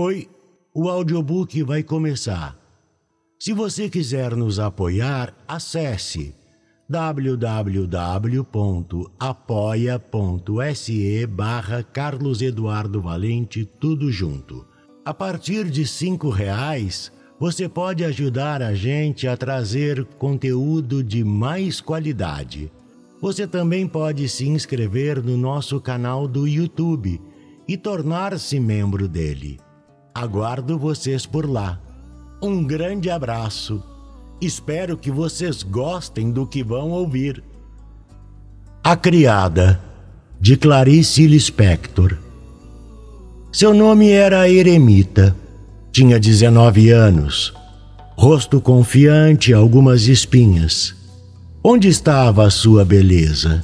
Oi, o audiobook vai começar. Se você quiser nos apoiar, acesse www.apoia.se barra Carlos Eduardo Valente, tudo junto. A partir de cinco reais, você pode ajudar a gente a trazer conteúdo de mais qualidade. Você também pode se inscrever no nosso canal do YouTube e tornar-se membro dele. Aguardo vocês por lá. Um grande abraço. Espero que vocês gostem do que vão ouvir. A Criada, de Clarice Lispector. Seu nome era Eremita. Tinha 19 anos. Rosto confiante, algumas espinhas. Onde estava a sua beleza?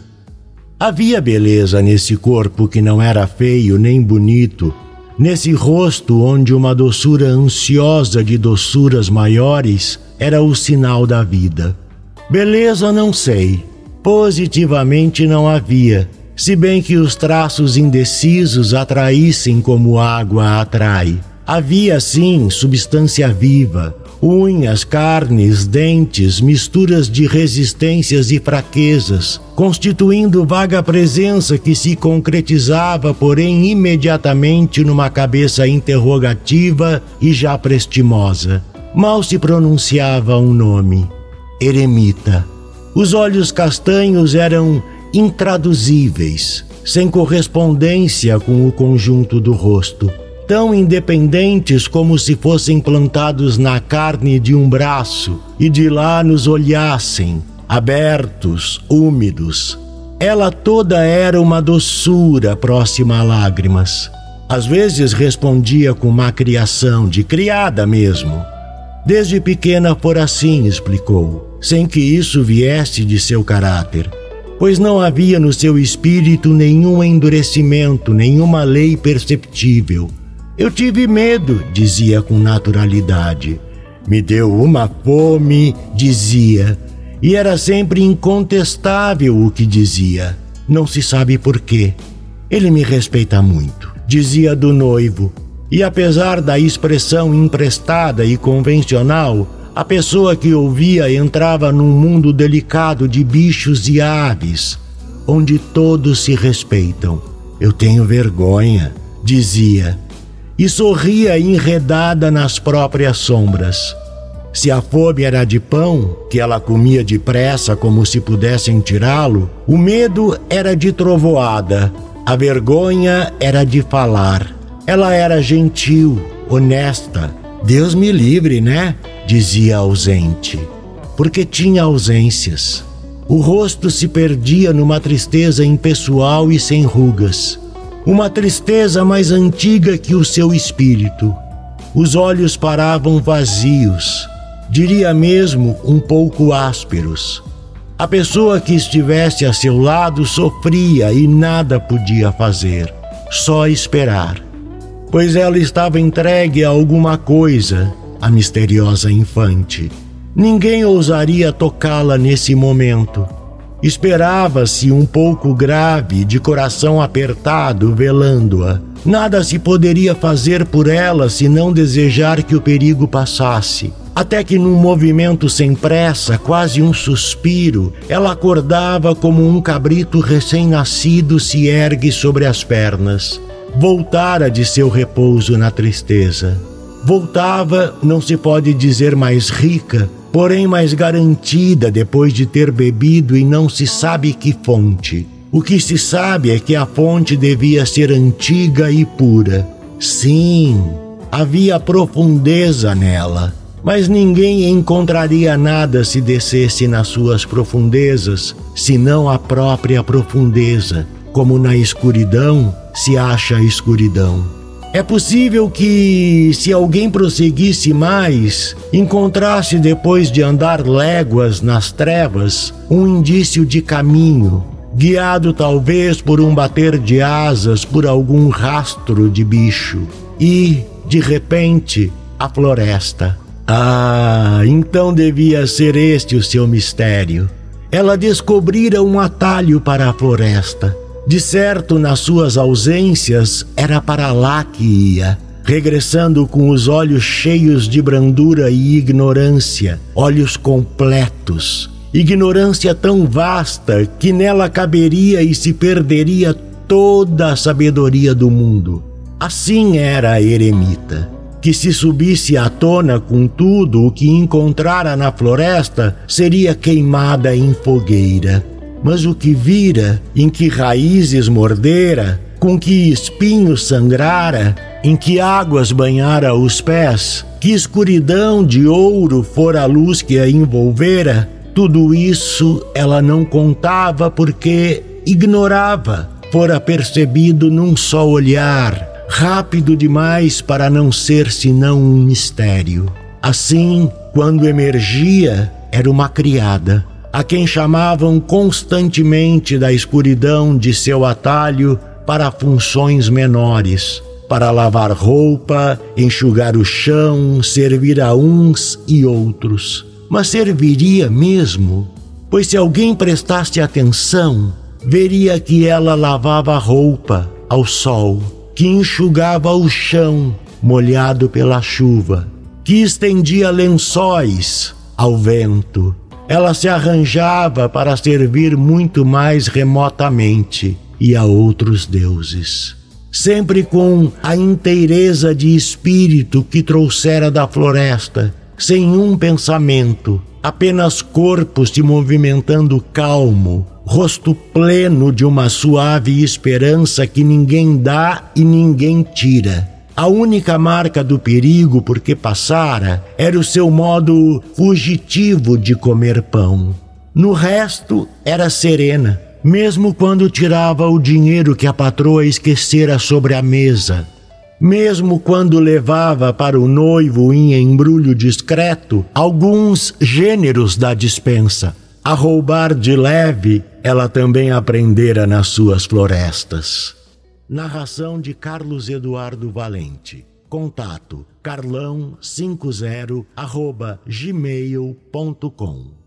Havia beleza nesse corpo que não era feio nem bonito Nesse rosto, onde uma doçura ansiosa de doçuras maiores era o sinal da vida. Beleza, não sei. Positivamente não havia, se bem que os traços indecisos atraíssem como água atrai. Havia, sim, substância viva, unhas, carnes, dentes, misturas de resistências e fraquezas, constituindo vaga presença que se concretizava, porém, imediatamente numa cabeça interrogativa e já prestimosa. Mal se pronunciava um nome: Eremita. Os olhos castanhos eram intraduzíveis, sem correspondência com o conjunto do rosto tão independentes como se fossem plantados na carne de um braço e de lá nos olhassem, abertos, úmidos. Ela toda era uma doçura próxima a lágrimas. Às vezes respondia com má criação, de criada mesmo. Desde pequena por assim, explicou, sem que isso viesse de seu caráter, pois não havia no seu espírito nenhum endurecimento, nenhuma lei perceptível eu tive medo, dizia com naturalidade. Me deu uma fome, dizia. E era sempre incontestável o que dizia. Não se sabe por quê. Ele me respeita muito, dizia do noivo. E apesar da expressão emprestada e convencional, a pessoa que ouvia entrava num mundo delicado de bichos e aves, onde todos se respeitam. Eu tenho vergonha, dizia e sorria enredada nas próprias sombras. Se a fome era de pão, que ela comia depressa como se pudessem tirá-lo, o medo era de trovoada, a vergonha era de falar. Ela era gentil, honesta. Deus me livre, né? dizia ausente, porque tinha ausências. O rosto se perdia numa tristeza impessoal e sem rugas uma tristeza mais antiga que o seu espírito. Os olhos paravam vazios, diria mesmo um pouco ásperos. A pessoa que estivesse a seu lado sofria e nada podia fazer, só esperar. Pois ela estava entregue a alguma coisa, a misteriosa infante. Ninguém ousaria tocá-la nesse momento Esperava-se um pouco grave, de coração apertado, velando-a. Nada se poderia fazer por ela se não desejar que o perigo passasse. Até que, num movimento sem pressa, quase um suspiro, ela acordava como um cabrito recém-nascido se ergue sobre as pernas. Voltara de seu repouso na tristeza. Voltava, não se pode dizer mais rica, porém mais garantida depois de ter bebido e não se sabe que fonte. O que se sabe é que a fonte devia ser antiga e pura. Sim, havia profundeza nela, mas ninguém encontraria nada se descesse nas suas profundezas, senão a própria profundeza, como na escuridão se acha a escuridão. É possível que, se alguém prosseguisse mais, encontrasse depois de andar léguas nas trevas um indício de caminho, guiado talvez por um bater de asas por algum rastro de bicho. E, de repente, a floresta. Ah, então devia ser este o seu mistério. Ela descobrira um atalho para a floresta de certo, nas suas ausências, era para lá que ia. regressando com os olhos cheios de brandura e ignorância, olhos completos, ignorância tão vasta que nela caberia e se perderia toda a sabedoria do mundo. Assim era a eremita, que se subisse à tona com tudo o que encontrara na floresta, seria queimada em fogueira. Mas o que vira, em que raízes mordera, com que espinhos sangrara, em que águas banhara os pés, que escuridão de ouro fora a luz que a envolvera, tudo isso ela não contava porque ignorava, fora percebido num só olhar, rápido demais para não ser senão um mistério. Assim, quando emergia, era uma criada, a quem chamavam constantemente da escuridão de seu atalho para funções menores, para lavar roupa, enxugar o chão, servir a uns e outros. Mas serviria mesmo? Pois se alguém prestasse atenção, veria que ela lavava roupa ao sol, que enxugava o chão molhado pela chuva, que estendia lençóis ao vento. Ela se arranjava para servir muito mais remotamente e a outros deuses. Sempre com a inteireza de espírito que trouxera da floresta, sem um pensamento, apenas corpo se movimentando calmo, rosto pleno de uma suave esperança que ninguém dá e ninguém tira. A única marca do perigo por que passara era o seu modo fugitivo de comer pão. No resto, era serena, mesmo quando tirava o dinheiro que a patroa esquecera sobre a mesa, mesmo quando levava para o noivo em embrulho discreto alguns gêneros da dispensa. A roubar de leve, ela também aprendera nas suas florestas. Narração de Carlos Eduardo Valente. Contato carlão50 arroba gmail.com